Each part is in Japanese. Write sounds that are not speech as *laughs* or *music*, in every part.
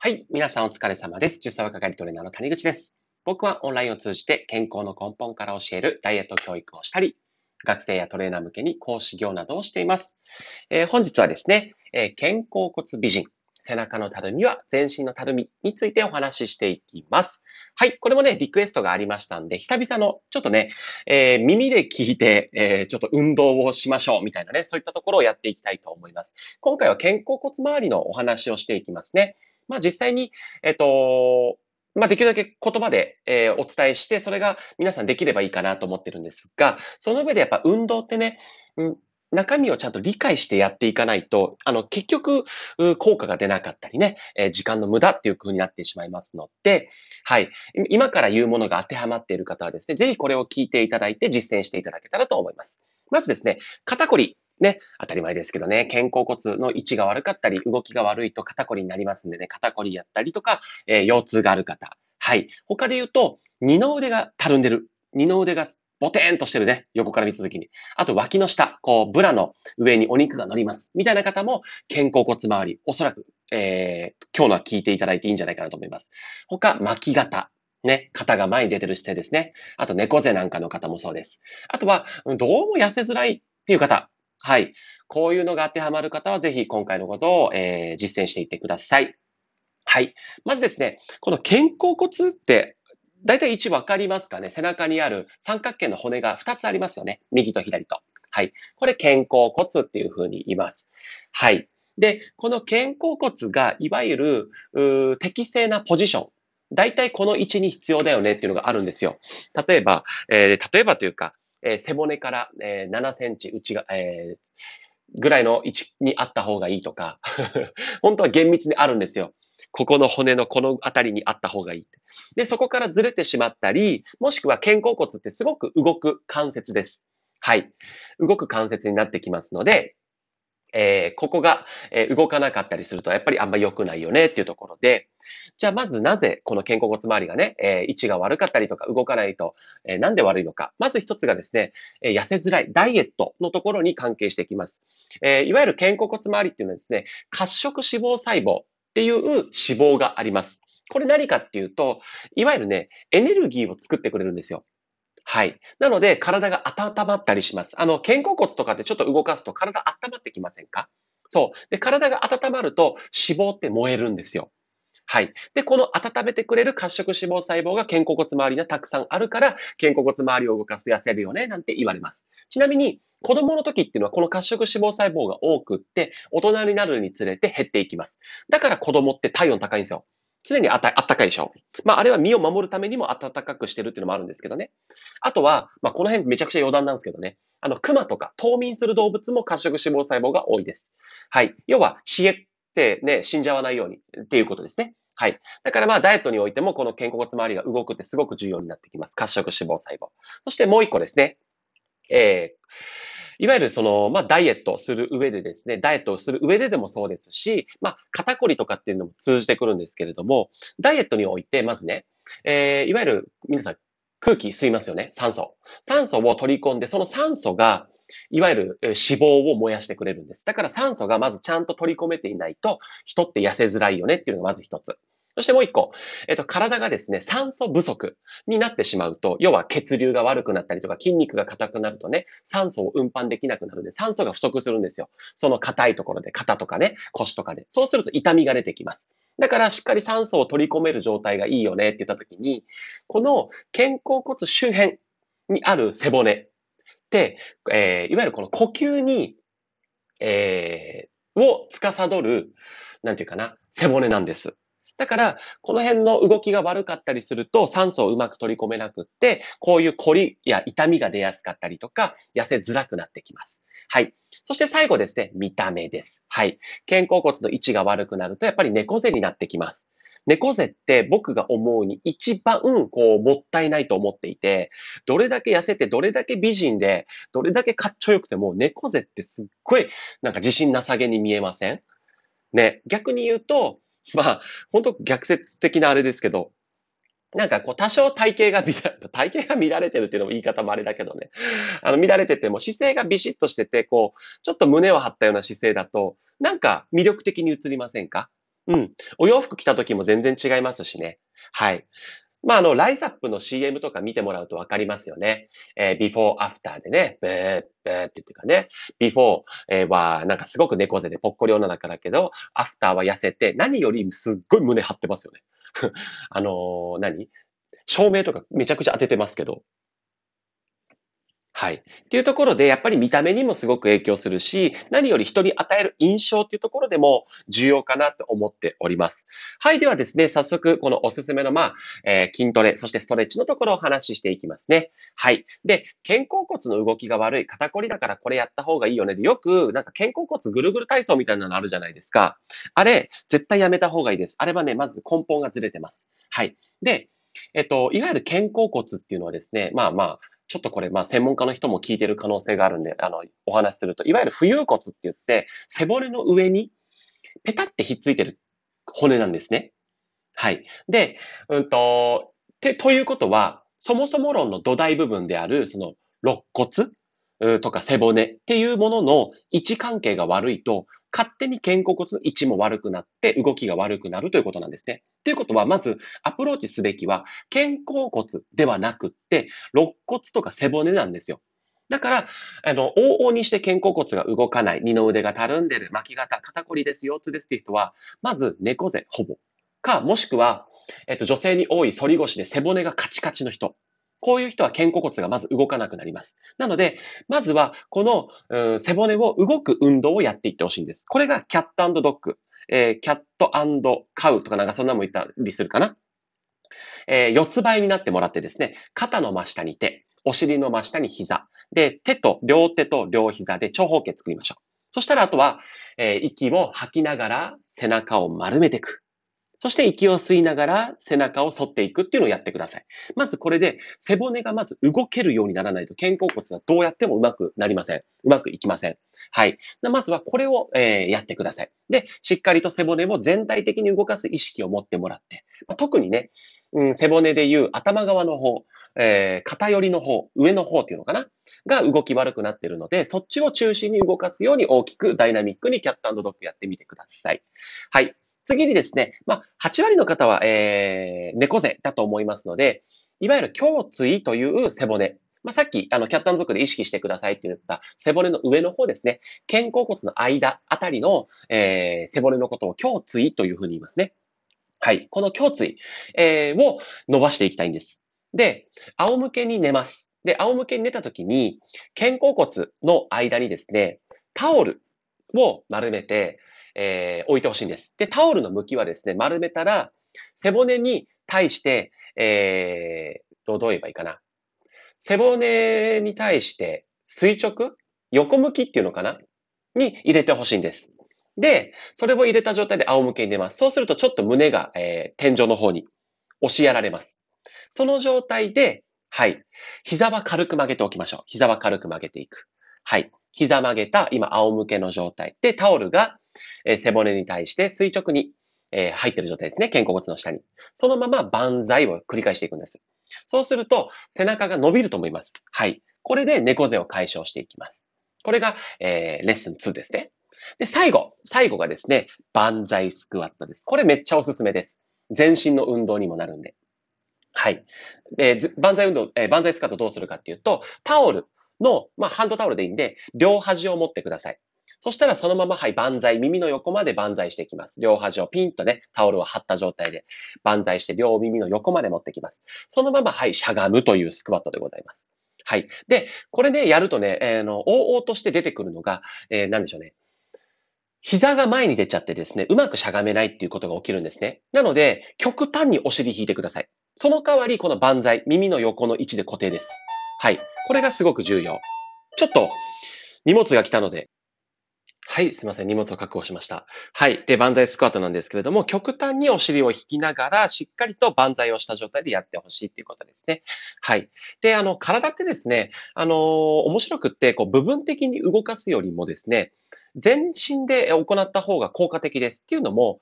はい。皆さんお疲れ様です。10歳若返りトレーナーの谷口です。僕はオンラインを通じて健康の根本から教えるダイエット教育をしたり、学生やトレーナー向けに講師業などをしています。えー、本日はですね、えー、肩甲骨美人、背中のたるみは全身のたるみについてお話ししていきます。はい。これもね、リクエストがありましたんで、久々の、ちょっとね、えー、耳で聞いて、えー、ちょっと運動をしましょう、みたいなね、そういったところをやっていきたいと思います。今回は肩甲骨周りのお話をしていきますね。まあ実際に、えっ、と、まあ、できるだけ言葉で、えー、お伝えして、それが皆さんできればいいかなと思ってるんですが、その上でやっぱ運動ってね、うん、中身をちゃんと理解してやっていかないと、あの、結局、効果が出なかったりね、えー、時間の無駄っていう風になってしまいますので、はい。今から言うものが当てはまっている方はですね、ぜひこれを聞いていただいて実践していただけたらと思います。まずですね、肩こり。ね、当たり前ですけどね、肩甲骨の位置が悪かったり、動きが悪いと肩こりになりますんでね、肩こりやったりとか、えー、腰痛がある方。はい。他で言うと、二の腕がたるんでる。二の腕がボテーンとしてるね。横から見たときに。あと脇の下、こう、ブラの上にお肉が乗ります。みたいな方も、肩甲骨周り、おそらく、えー、今日のは聞いていただいていいんじゃないかなと思います。他、巻き肩。ね、肩が前に出てる姿勢ですね。あと、猫背なんかの方もそうです。あとは、どうも痩せづらいっていう方。はい。こういうのが当てはまる方は、ぜひ今回のことを、えー、実践していってください。はい。まずですね、この肩甲骨って大体位置わかりますかね背中にある三角形の骨が2つありますよね。右と左と。はい。これ肩甲骨っていうふうに言います。はい。で、この肩甲骨がいわゆる適正なポジション。大体この位置に必要だよねっていうのがあるんですよ。例えば、えー、例えばというか、えー、背骨から、えー、7センチ内が、えー、ぐらいの位置にあった方がいいとか、*laughs* 本当は厳密にあるんですよ。ここの骨のこのあたりにあった方がいい。で、そこからずれてしまったり、もしくは肩甲骨ってすごく動く関節です。はい。動く関節になってきますので、えー、ここが、え、動かなかったりすると、やっぱりあんま良くないよねっていうところで、じゃあまずなぜこの肩甲骨周りがね、え、位置が悪かったりとか動かないと、え、なんで悪いのか。まず一つがですね、え、痩せづらいダイエットのところに関係してきます。え、いわゆる肩甲骨周りっていうのはですね、褐色脂肪細胞っていう脂肪があります。これ何かっていうと、いわゆるね、エネルギーを作ってくれるんですよ。はい。なので、体が温まったりします。あの、肩甲骨とかってちょっと動かすと体温まってきませんか？そう。で、体が温まると脂肪って燃えるんですよ。はい。で、この温めてくれる褐色脂肪細胞が肩甲骨周りにはたくさんあるから、肩甲骨周りを動かすと痩せるよね、なんて言われます。ちなみに、子供の時っていうのはこの褐色脂肪細胞が多くって、大人になるにつれて減っていきます。だから子供って体温高いんですよ。常にあったあったかいでしょ。まあ、あれは身を守るためにも暖かくしてるっていうのもあるんですけどね。あとは、まあ、この辺めちゃくちゃ余談なんですけどね。あの、熊とか冬眠する動物も褐色脂肪細胞が多いです。はい。要は、冷えてね、死んじゃわないようにっていうことですね。はい。だからまあダイエットにおいてもこの肩甲骨周りが動くってすごく重要になってきます。褐色脂肪細胞。そしてもう一個ですね。えー、いわゆるその、まあ、ダイエットする上でですね、ダイエットをする上ででもそうですし、まあ、肩こりとかっていうのも通じてくるんですけれども、ダイエットにおいて、まずね、えー、いわゆる、皆さん、空気吸いますよね酸素。酸素を取り込んで、その酸素が、いわゆる脂肪を燃やしてくれるんです。だから酸素がまずちゃんと取り込めていないと、人って痩せづらいよねっていうのがまず一つ。そしてもう一個、えっと、体がですね、酸素不足になってしまうと、要は血流が悪くなったりとか筋肉が硬くなるとね、酸素を運搬できなくなるんで、酸素が不足するんですよ。その硬いところで、肩とかね、腰とかで。そうすると痛みが出てきます。だからしっかり酸素を取り込める状態がいいよねって言った時に、この肩甲骨周辺にある背骨って、えー、いわゆるこの呼吸に、えー、を司る、なんていうかな、背骨なんです。だから、この辺の動きが悪かったりすると、酸素をうまく取り込めなくって、こういう凝りや痛みが出やすかったりとか、痩せづらくなってきます。はい。そして最後ですね、見た目です。はい。肩甲骨の位置が悪くなると、やっぱり猫背になってきます。猫背って僕が思うに一番こうもったいないと思っていて、どれだけ痩せて、どれだけ美人で、どれだけかっちょよくても猫背ってすっごいなんか自信なさげに見えません？ね、逆に言うと、*laughs* まあ、本当逆説的なあれですけど、なんかこう多少体型が *laughs* 体型が乱れてるっていうのも言い方もあれだけどね。あの乱れてても姿勢がビシッとしてて、こう、ちょっと胸を張ったような姿勢だと、なんか魅力的に映りませんか？うん。お洋服着た時も全然違いますしね。はい。まあ、あの、ライザップの CM とか見てもらうとわかりますよね。えー、before, after でね、ブー、ブーって言ってかね、before、はなんかすごく猫背でぽっこり女だからけど、after は痩せて、何よりすっごい胸張ってますよね。*laughs* あのー、何？照明とかめちゃくちゃ当ててますけど、はい。っていうところで、やっぱり見た目にもすごく影響するし、何より人に与える印象っていうところでも重要かなと思っております。はい。ではですね、早速、このおすすめの、まあ、えー、筋トレ、そしてストレッチのところをお話ししていきますね。はい。で、肩甲骨の動きが悪い、肩こりだからこれやった方がいいよね。で、よく、なんか肩甲骨ぐるぐる体操みたいなのあるじゃないですか。あれ、絶対やめた方がいいです。あれはね、まず根本がずれてます。はい。で、えっと、いわゆる肩甲骨っていうのはですね、まあまあ、ちょっとこれ、まあ専門家の人も聞いてる可能性があるんで、あの、お話しすると、いわゆる浮遊骨って言って、背骨の上にペタってひっついてる骨なんですね。はい。で、うんと、て、ということは、そもそも論の土台部分である、その、肋骨とか背骨っていうものの位置関係が悪いと、勝手に肩甲骨の位置も悪くなって動きが悪くなるということなんですね。ということは、まずアプローチすべきは肩甲骨ではなくって、肋骨とか背骨なんですよ。だから、あの、往々にして肩甲骨が動かない、二の腕がたるんでる、巻き肩、肩こりです、腰痛ですっていう人は、まず猫背、ほぼ。か、もしくは、えっと、女性に多い反り腰で背骨がカチカチの人。こういう人は肩甲骨がまず動かなくなります。なので、まずは、この、うん、背骨を動く運動をやっていってほしいんです。これがキャットドッグ。えー、キャットカウとかなんかそんなも言ったりするかな。えー、四つ倍になってもらってですね、肩の真下に手、お尻の真下に膝。で、手と、両手と両膝で長方形作りましょう。そしたらあとは、えー、息を吐きながら背中を丸めていく。そして息を吸いながら背中を反っていくっていうのをやってください。まずこれで背骨がまず動けるようにならないと肩甲骨はどうやってもうまくなりません。うまくいきません。はい。まずはこれを、えー、やってください。で、しっかりと背骨を全体的に動かす意識を持ってもらって、まあ、特にね、うん、背骨でいう頭側の方、えー、肩寄りの方、上の方っていうのかな？が動き悪くなってるので、そっちを中心に動かすように大きくダイナミックにキャットドッグやってみてください。はい。次にですね、まあ、8割の方は、えー、猫背だと思いますので、いわゆる胸椎という背骨。まあ、さっき、あの、キャット族で意識してくださいって言った背骨の上の方ですね。肩甲骨の間あたりの、えー、背骨のことを胸椎というふうに言いますね。はい。この胸椎、えー、を伸ばしていきたいんです。で、仰向けに寝ます。で、仰向けに寝たときに、肩甲骨の間にですね、タオルを丸めて、えー、置いてほしいんです。で、タオルの向きはですね、丸めたら、背骨に対して、えー、どう言えばいいかな。背骨に対して垂直？横向きっていうのかな？に入れてほしいんです。で、それを入れた状態で仰向けに出ます。そうするとちょっと胸が、えー、天井の方に押しやられます。その状態で、はい。膝は軽く曲げておきましょう。膝は軽く曲げていく。はい。膝曲げた、今、仰向けの状態。で、タオルが、え、背骨に対して垂直に、え、入ってる状態ですね。肩甲骨の下に。そのまま万歳を繰り返していくんです。そうすると、背中が伸びると思います。はい。これで猫背を解消していきます。これが、えー、レッスン2ですね。で、最後。最後がですね、万歳スクワットです。これめっちゃおすすめです。全身の運動にもなるんで。はい。えー、万歳運動、えー、万歳スクワットどうするかっていうと、タオルの、まあ、ハンドタオルでいいんで、両端を持ってください。そしたらそのまま、はい、万歳、耳の横まで万歳していきます。両端をピンとね、タオルを張った状態で万歳して両耳の横まで持ってきます。そのまま、はい、しゃがむというスクワットでございます。はい。で、これね、やるとね、えー、の、応々として出てくるのが、えー、なんでしょうね。膝が前に出ちゃってですね、うまくしゃがめないっていうことが起きるんですね。なので、極端にお尻引いてください。その代わり、この万歳、耳の横の位置で固定です。はい。これがすごく重要。ちょっと、荷物が来たので、はい、すいません。荷物を確保しました。はい。で、万歳スクワットなんですけれども、極端にお尻を引きながら、しっかりと万歳をした状態でやってほしいっていうことですね。はい。で、あの、体ってですね、あのー、面白くって、こう、部分的に動かすよりもですね、全身で行った方が効果的です。っていうのも、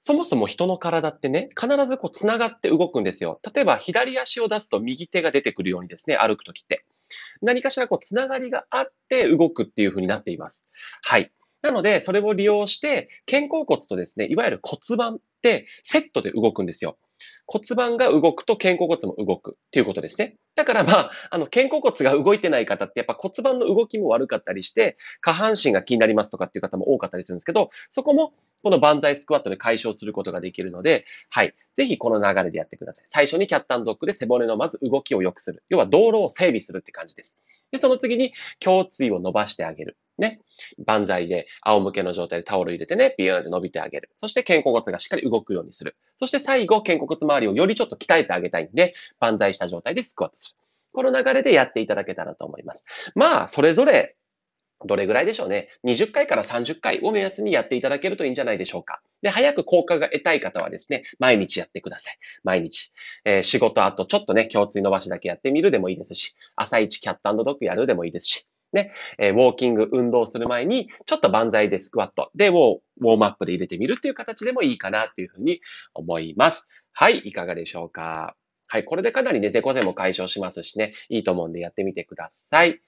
そもそも人の体ってね、必ずこう繋がって動くんですよ。例えば左足を出すと右手が出てくるようにですね、歩くときって。何かしらこう繋がりがあって動くっていう風になっています。はい。なので、それを利用して、肩甲骨とですね、いわゆる骨盤ってセットで動くんですよ。骨盤が動くと肩甲骨も動くっていうことですね。だからまあ、あの、肩甲骨が動いてない方ってやっぱ骨盤の動きも悪かったりして、下半身が気になりますとかっていう方も多かったりするんですけど、そこもこの万歳スクワットで解消することができるので、はい。ぜひこの流れでやってください。最初にキャットドッグで背骨のまず動きを良くする。要は道路を整備するって感じです。で、その次に胸椎を伸ばしてあげる。ね。万歳で仰向けの状態でタオル入れてね、ビューンって伸びてあげる。そして肩甲骨がしっかり動くようにする。そして最後、肩甲骨周りをよりちょっと鍛えてあげたいんで、万歳した状態でスクワットする。この流れでやっていただけたらと思います。まあ、それぞれどれぐらいでしょうね。20回から30回を目安にやっていただけるといいんじゃないでしょうか。で、早く効果が得たい方はですね、毎日やってください。毎日。えー、仕事後ちょっとね、胸椎伸ばしだけやってみるでもいいですし、朝一キャットドッグやるでもいいですし、ね、えー、ウォーキング、運動する前に、ちょっと万歳でスクワットで、ウォームアップで入れてみるっていう形でもいいかなっていうふうに思います。はい、いかがでしょうか。はい、これでかなりね、デコゼも解消しますしね、いいと思うんでやってみてください。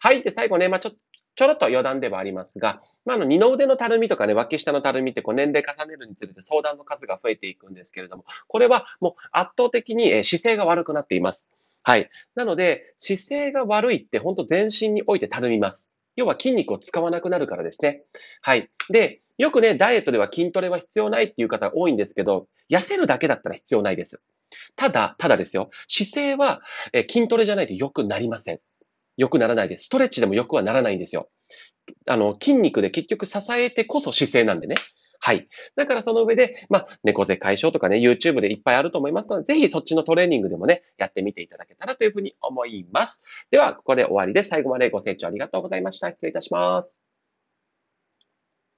はい。で、最後ね、まあ、ちょ、ちょろっと余談ではありますが、まあ、あの、二の腕のたるみとかね、脇下のたるみってこう年齢重ねるにつれて相談の数が増えていくんですけれども、これはもう圧倒的に姿勢が悪くなっています。はい。なので、姿勢が悪いって本当全身においてたるみます。要は筋肉を使わなくなるからですね。はい。で、よくね、ダイエットでは筋トレは必要ないっていう方多いんですけど、痩せるだけだったら必要ないです。ただ、ただですよ。姿勢は、え筋トレじゃないと良くなりません。良くならないです。ストレッチでも良くはならないんですよ。あの、筋肉で結局支えてこそ姿勢なんでね。はい。だからその上で、まあ、猫背解消とかね、YouTube でいっぱいあると思いますので、ぜひそっちのトレーニングでもね、やってみていただけたらというふうに思います。では、ここで終わりです。最後までご清聴ありがとうございました。失礼いたします。